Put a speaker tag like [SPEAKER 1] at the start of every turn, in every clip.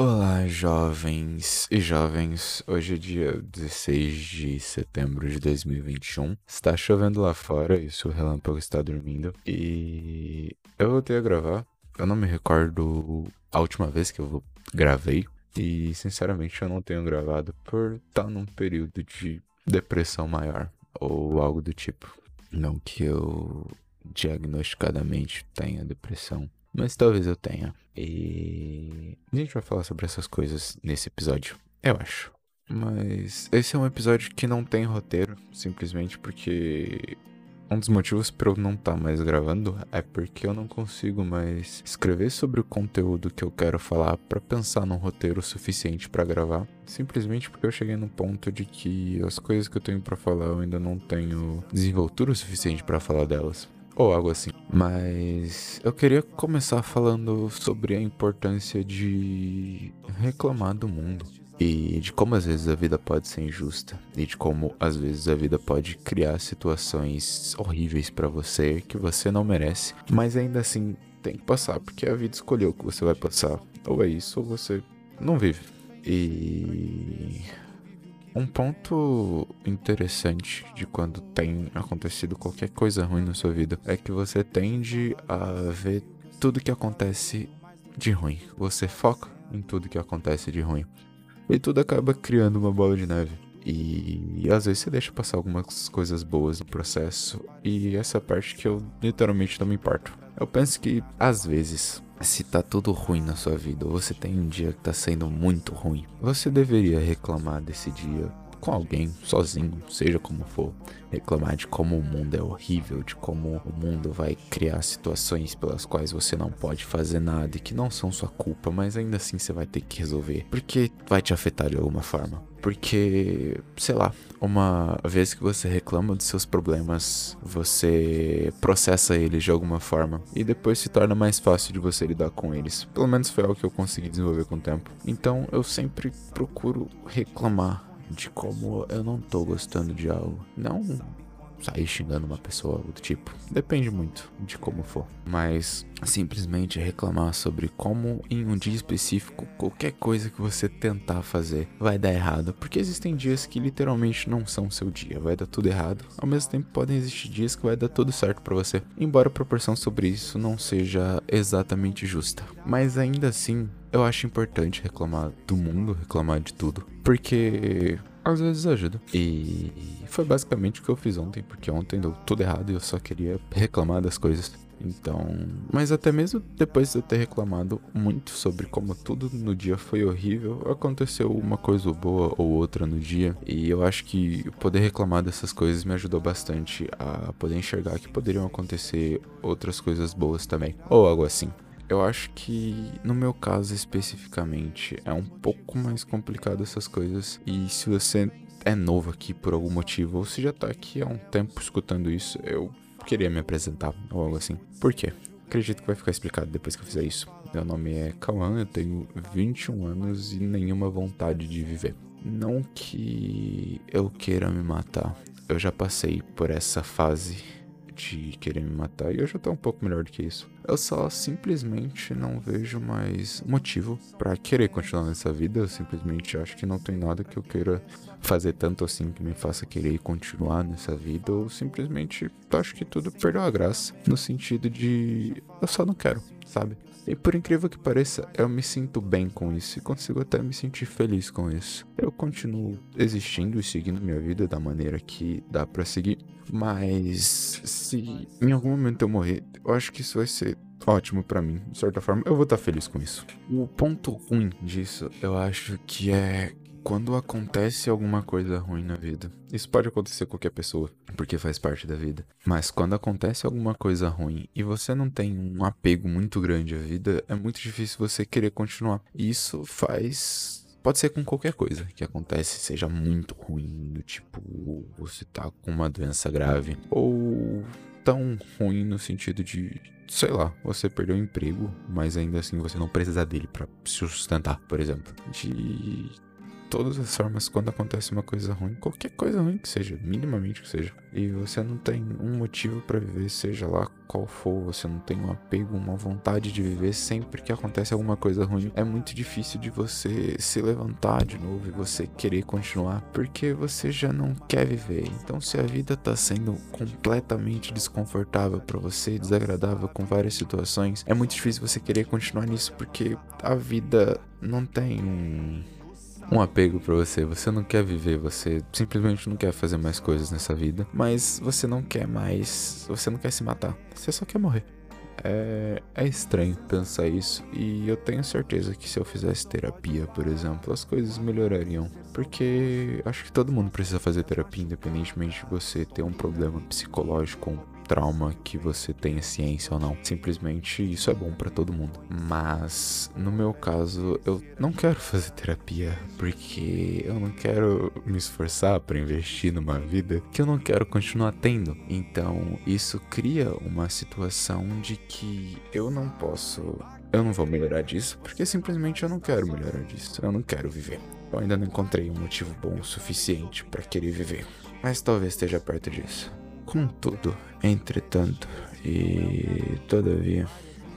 [SPEAKER 1] Olá, jovens e jovens. Hoje é dia 16 de setembro de 2021. Está chovendo lá fora e o relâmpago está dormindo. E eu voltei a gravar. Eu não me recordo a última vez que eu gravei. E sinceramente eu não tenho gravado por estar num período de depressão maior ou algo do tipo. Não que eu diagnosticadamente tenha depressão mas talvez eu tenha. E a gente vai falar sobre essas coisas nesse episódio, eu acho. Mas esse é um episódio que não tem roteiro, simplesmente porque um dos motivos para eu não estar tá mais gravando é porque eu não consigo mais escrever sobre o conteúdo que eu quero falar para pensar num roteiro suficiente para gravar, simplesmente porque eu cheguei no ponto de que as coisas que eu tenho para falar eu ainda não tenho desenvoltura suficiente para falar delas ou algo assim. Mas eu queria começar falando sobre a importância de reclamar do mundo. E de como às vezes a vida pode ser injusta. E de como às vezes a vida pode criar situações horríveis para você que você não merece. Mas ainda assim tem que passar, porque a vida escolheu que você vai passar. Ou é isso, ou você não vive. E um ponto interessante de quando tem acontecido qualquer coisa ruim na sua vida é que você tende a ver tudo que acontece de ruim. Você foca em tudo que acontece de ruim. E tudo acaba criando uma bola de neve. E, e às vezes você deixa passar algumas coisas boas no processo. E essa parte que eu literalmente não me importo. Eu penso que às vezes se tá tudo ruim na sua vida, ou você tem um dia que tá sendo muito ruim, você deveria reclamar desse dia com alguém, sozinho, seja como for, reclamar de como o mundo é horrível, de como o mundo vai criar situações pelas quais você não pode fazer nada e que não são sua culpa, mas ainda assim você vai ter que resolver, porque vai te afetar de alguma forma. Porque, sei lá, uma vez que você reclama dos seus problemas, você processa eles de alguma forma e depois se torna mais fácil de você lidar com eles. Pelo menos foi algo que eu consegui desenvolver com o tempo. Então eu sempre procuro reclamar de como eu não tô gostando de algo. Não sair xingando uma pessoa do tipo. Depende muito de como for. Mas simplesmente reclamar sobre como em um dia específico qualquer coisa que você tentar fazer vai dar errado. Porque existem dias que literalmente não são seu dia, vai dar tudo errado. Ao mesmo tempo podem existir dias que vai dar tudo certo para você. Embora a proporção sobre isso não seja exatamente justa. Mas ainda assim, eu acho importante reclamar do mundo, reclamar de tudo. Porque às vezes ajuda. E foi basicamente o que eu fiz ontem, porque ontem deu tudo errado e eu só queria reclamar das coisas. Então, mas até mesmo depois de eu ter reclamado muito sobre como tudo no dia foi horrível, aconteceu uma coisa boa ou outra no dia, e eu acho que poder reclamar dessas coisas me ajudou bastante a poder enxergar que poderiam acontecer outras coisas boas também, ou algo assim. Eu acho que no meu caso especificamente é um pouco mais complicado essas coisas. E se você é novo aqui por algum motivo, ou se já tá aqui há um tempo escutando isso, eu queria me apresentar ou algo assim. Por quê? Acredito que vai ficar explicado depois que eu fizer isso. Meu nome é Cauã, eu tenho 21 anos e nenhuma vontade de viver. Não que eu queira me matar. Eu já passei por essa fase de querer me matar e eu já tô um pouco melhor do que isso. Eu só simplesmente não vejo mais motivo para querer continuar nessa vida. Eu simplesmente acho que não tem nada que eu queira fazer tanto assim que me faça querer continuar nessa vida. Ou simplesmente acho que tudo perdeu a graça. No sentido de eu só não quero, sabe? E por incrível que pareça, eu me sinto bem com isso e consigo até me sentir feliz com isso. Eu continuo existindo e seguindo minha vida da maneira que dá para seguir, mas se em algum momento eu morrer, eu acho que isso vai ser ótimo para mim, de certa forma, eu vou estar feliz com isso. O ponto ruim disso, eu acho que é quando acontece alguma coisa ruim na vida, isso pode acontecer com qualquer pessoa, porque faz parte da vida. Mas quando acontece alguma coisa ruim e você não tem um apego muito grande à vida, é muito difícil você querer continuar. Isso faz pode ser com qualquer coisa que acontece, seja muito ruim, tipo você tá com uma doença grave, ou tão ruim no sentido de, sei lá, você perdeu o emprego, mas ainda assim você não precisa dele para se sustentar, por exemplo. De todas as formas quando acontece uma coisa ruim, qualquer coisa ruim que seja, minimamente que seja, e você não tem um motivo para viver, seja lá qual for, você não tem um apego, uma vontade de viver sempre que acontece alguma coisa ruim, é muito difícil de você se levantar de novo e você querer continuar, porque você já não quer viver. Então, se a vida tá sendo completamente desconfortável para você, desagradável com várias situações, é muito difícil você querer continuar nisso porque a vida não tem um um apego para você. Você não quer viver, você simplesmente não quer fazer mais coisas nessa vida, mas você não quer mais, você não quer se matar. Você só quer morrer. É, é estranho pensar isso e eu tenho certeza que se eu fizesse terapia, por exemplo, as coisas melhorariam. Porque acho que todo mundo precisa fazer terapia, independentemente de você ter um problema psicológico trauma que você tenha ciência ou não. Simplesmente isso é bom para todo mundo. Mas no meu caso, eu não quero fazer terapia porque eu não quero me esforçar para investir numa vida que eu não quero continuar tendo. Então, isso cria uma situação de que eu não posso eu não vou melhorar disso, porque simplesmente eu não quero melhorar disso. Eu não quero viver. Eu ainda não encontrei um motivo bom o suficiente para querer viver. Mas talvez esteja perto disso. Contudo, entretanto e todavia,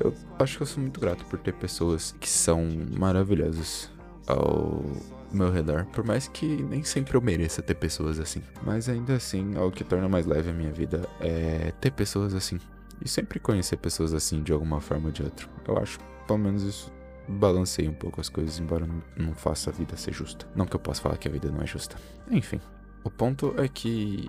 [SPEAKER 1] eu acho que eu sou muito grato por ter pessoas que são maravilhosas ao meu redor, por mais que nem sempre eu mereça ter pessoas assim. Mas ainda assim, algo que torna mais leve a minha vida é ter pessoas assim. E sempre conhecer pessoas assim de alguma forma ou de outra. Eu acho, pelo menos isso balanceia um pouco as coisas, embora não faça a vida ser justa. Não que eu possa falar que a vida não é justa. Enfim, o ponto é que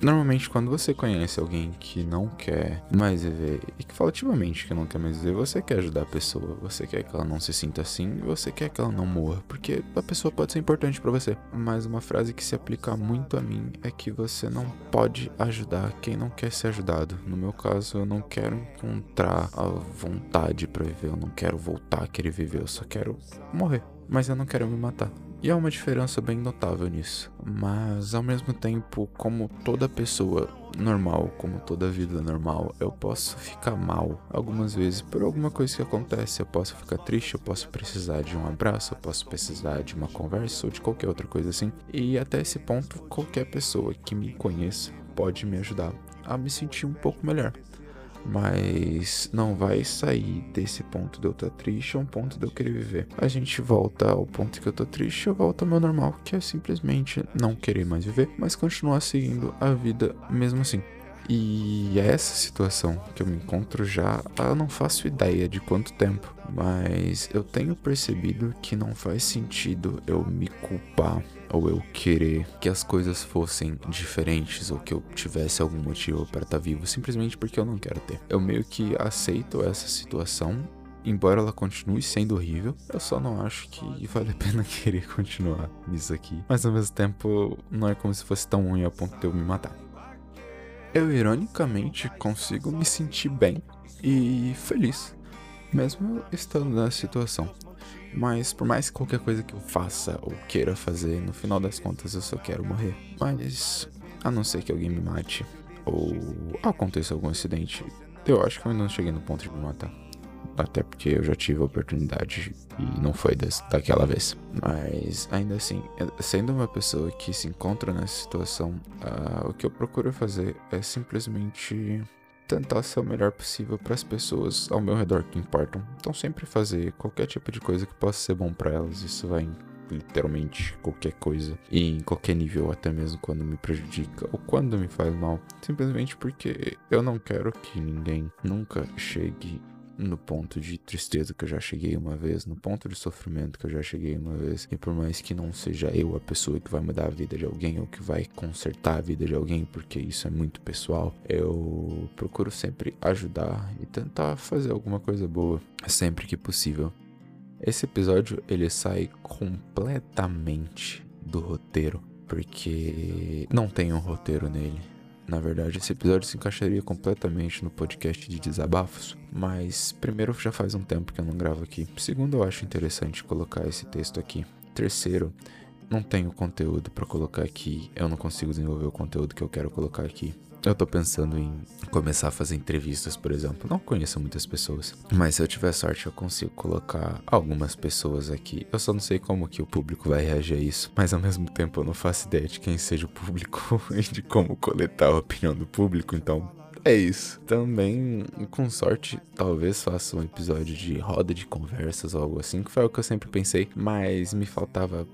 [SPEAKER 1] Normalmente, quando você conhece alguém que não quer mais viver e que fala ativamente que não quer mais viver, você quer ajudar a pessoa, você quer que ela não se sinta assim, você quer que ela não morra, porque a pessoa pode ser importante para você. Mas uma frase que se aplica muito a mim é que você não pode ajudar quem não quer ser ajudado. No meu caso, eu não quero encontrar a vontade para viver, eu não quero voltar a querer viver, eu só quero morrer. Mas eu não quero me matar. E há uma diferença bem notável nisso. Mas ao mesmo tempo, como toda pessoa normal, como toda vida normal, eu posso ficar mal algumas vezes por alguma coisa que acontece. Eu posso ficar triste, eu posso precisar de um abraço, eu posso precisar de uma conversa ou de qualquer outra coisa assim. E até esse ponto, qualquer pessoa que me conheça pode me ajudar a me sentir um pouco melhor mas não vai sair desse ponto de eu estar triste a um ponto de eu querer viver. A gente volta ao ponto que eu tô triste, eu volto ao meu normal, que é simplesmente não querer mais viver, mas continuar seguindo a vida mesmo assim. E é essa situação que eu me encontro já eu não faço ideia de quanto tempo, mas eu tenho percebido que não faz sentido eu me culpar ou eu querer que as coisas fossem diferentes ou que eu tivesse algum motivo para estar tá vivo, simplesmente porque eu não quero ter. Eu meio que aceito essa situação embora ela continue sendo horrível, eu só não acho que vale a pena querer continuar nisso aqui. Mas ao mesmo tempo, não é como se fosse tão ruim a ponto de eu me matar eu ironicamente consigo me sentir bem e feliz, mesmo estando nessa situação. Mas por mais que qualquer coisa que eu faça ou queira fazer, no final das contas eu só quero morrer. Mas a não ser que alguém me mate ou aconteça algum acidente, eu acho que eu ainda não cheguei no ponto de me matar. Até porque eu já tive a oportunidade e não foi desse, daquela vez. Mas ainda assim, sendo uma pessoa que se encontra nessa situação, uh, o que eu procuro fazer é simplesmente tentar ser o melhor possível para as pessoas ao meu redor que importam. Então sempre fazer qualquer tipo de coisa que possa ser bom para elas. Isso vai literalmente qualquer coisa e em qualquer nível, até mesmo quando me prejudica ou quando me faz mal, simplesmente porque eu não quero que ninguém nunca chegue no ponto de tristeza que eu já cheguei uma vez, no ponto de sofrimento que eu já cheguei uma vez. E por mais que não seja eu a pessoa que vai mudar a vida de alguém ou que vai consertar a vida de alguém, porque isso é muito pessoal, eu procuro sempre ajudar e tentar fazer alguma coisa boa sempre que possível. Esse episódio ele sai completamente do roteiro, porque não tem um roteiro nele na verdade, esse episódio se encaixaria completamente no podcast de desabafos, mas primeiro já faz um tempo que eu não gravo aqui. Segundo, eu acho interessante colocar esse texto aqui. Terceiro, não tenho conteúdo para colocar aqui, eu não consigo desenvolver o conteúdo que eu quero colocar aqui. Eu tô pensando em começar a fazer entrevistas, por exemplo. Não conheço muitas pessoas, mas se eu tiver sorte eu consigo colocar algumas pessoas aqui. Eu só não sei como que o público vai reagir a isso, mas ao mesmo tempo eu não faço ideia de quem seja o público e de como coletar a opinião do público, então é isso. Também, com sorte, talvez faça um episódio de roda de conversas ou algo assim, que foi o que eu sempre pensei, mas me faltava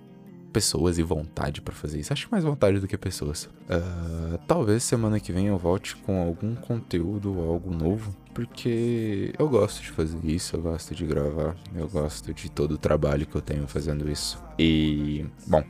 [SPEAKER 1] pessoas e vontade para fazer isso. Acho mais vontade do que pessoas. Uh, talvez semana que vem eu volte com algum conteúdo ou algo novo. Porque eu gosto de fazer isso, eu gosto de gravar, eu gosto de todo o trabalho que eu tenho fazendo isso. E, bom,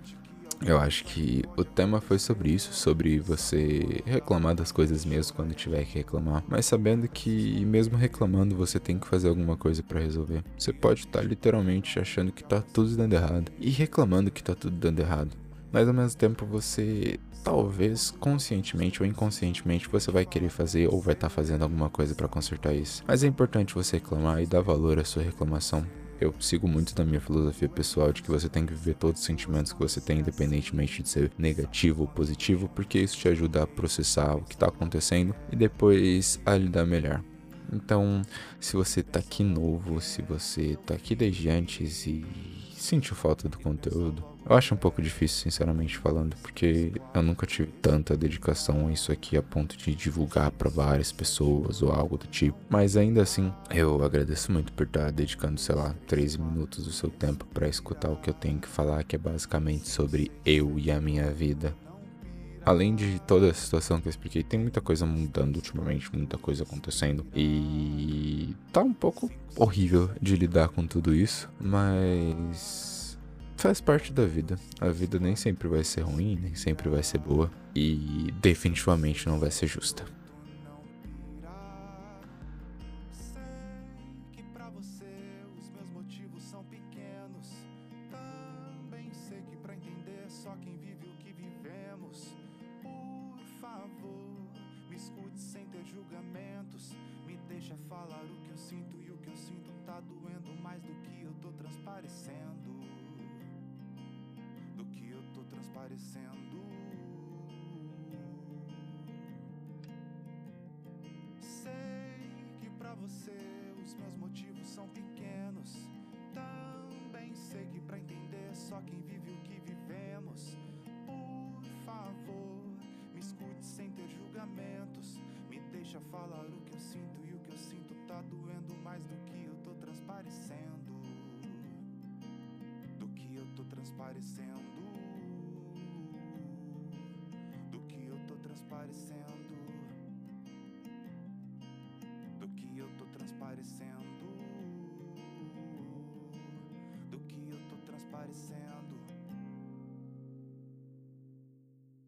[SPEAKER 1] eu acho que o tema foi sobre isso, sobre você reclamar das coisas mesmo quando tiver que reclamar, mas sabendo que mesmo reclamando você tem que fazer alguma coisa para resolver. Você pode estar tá literalmente achando que tá tudo dando errado e reclamando que tá tudo dando errado. Mas ao mesmo tempo você talvez conscientemente ou inconscientemente você vai querer fazer ou vai estar tá fazendo alguma coisa para consertar isso. Mas é importante você reclamar e dar valor à sua reclamação eu sigo muito da minha filosofia pessoal de que você tem que viver todos os sentimentos que você tem, independentemente de ser negativo ou positivo, porque isso te ajuda a processar o que está acontecendo e depois a lidar melhor. Então, se você tá aqui novo, se você tá aqui desde antes e sentiu falta do conteúdo, eu acho um pouco difícil, sinceramente falando, porque eu nunca tive tanta dedicação a isso aqui a ponto de divulgar para várias pessoas ou algo do tipo. Mas ainda assim, eu agradeço muito por estar dedicando, sei lá, 13 minutos do seu tempo para escutar o que eu tenho que falar, que é basicamente sobre eu e a minha vida. Além de toda a situação que eu expliquei, tem muita coisa mudando ultimamente, muita coisa acontecendo. E tá um pouco horrível de lidar com tudo isso, mas faz parte da vida. A vida nem sempre vai ser ruim, nem sempre vai ser boa e definitivamente não vai ser justa. Transparecendo. Sei que para você os meus motivos são pequenos. Também sei que para entender só quem vive o que vivemos. Por favor, me escute sem ter julgamentos. Me deixa falar o que eu sinto e o que eu sinto tá doendo mais do que eu tô transparecendo. Do que eu tô transparecendo. Transparecendo do que eu tô transparecendo do que eu tô transparecendo